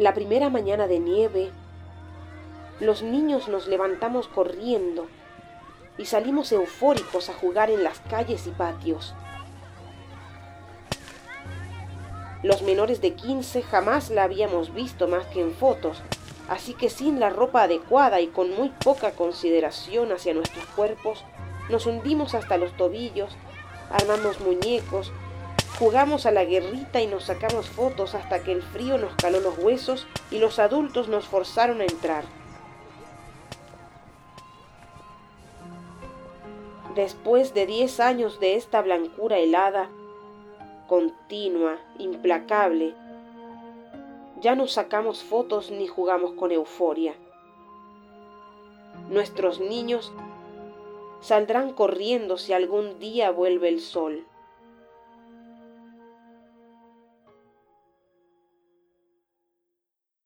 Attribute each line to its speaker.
Speaker 1: La primera mañana de nieve, los niños nos levantamos corriendo y salimos eufóricos a jugar en las calles y patios. Los menores de 15 jamás la habíamos visto más que en fotos, así que sin la ropa adecuada y con muy poca consideración hacia nuestros cuerpos, nos hundimos hasta los tobillos, armamos muñecos, jugamos a la guerrita y nos sacamos fotos hasta que el frío nos caló los huesos y los adultos nos forzaron a entrar. Después de diez años de esta blancura helada, continua, implacable, ya no sacamos fotos ni jugamos con euforia. Nuestros niños saldrán corriendo si algún día vuelve el sol.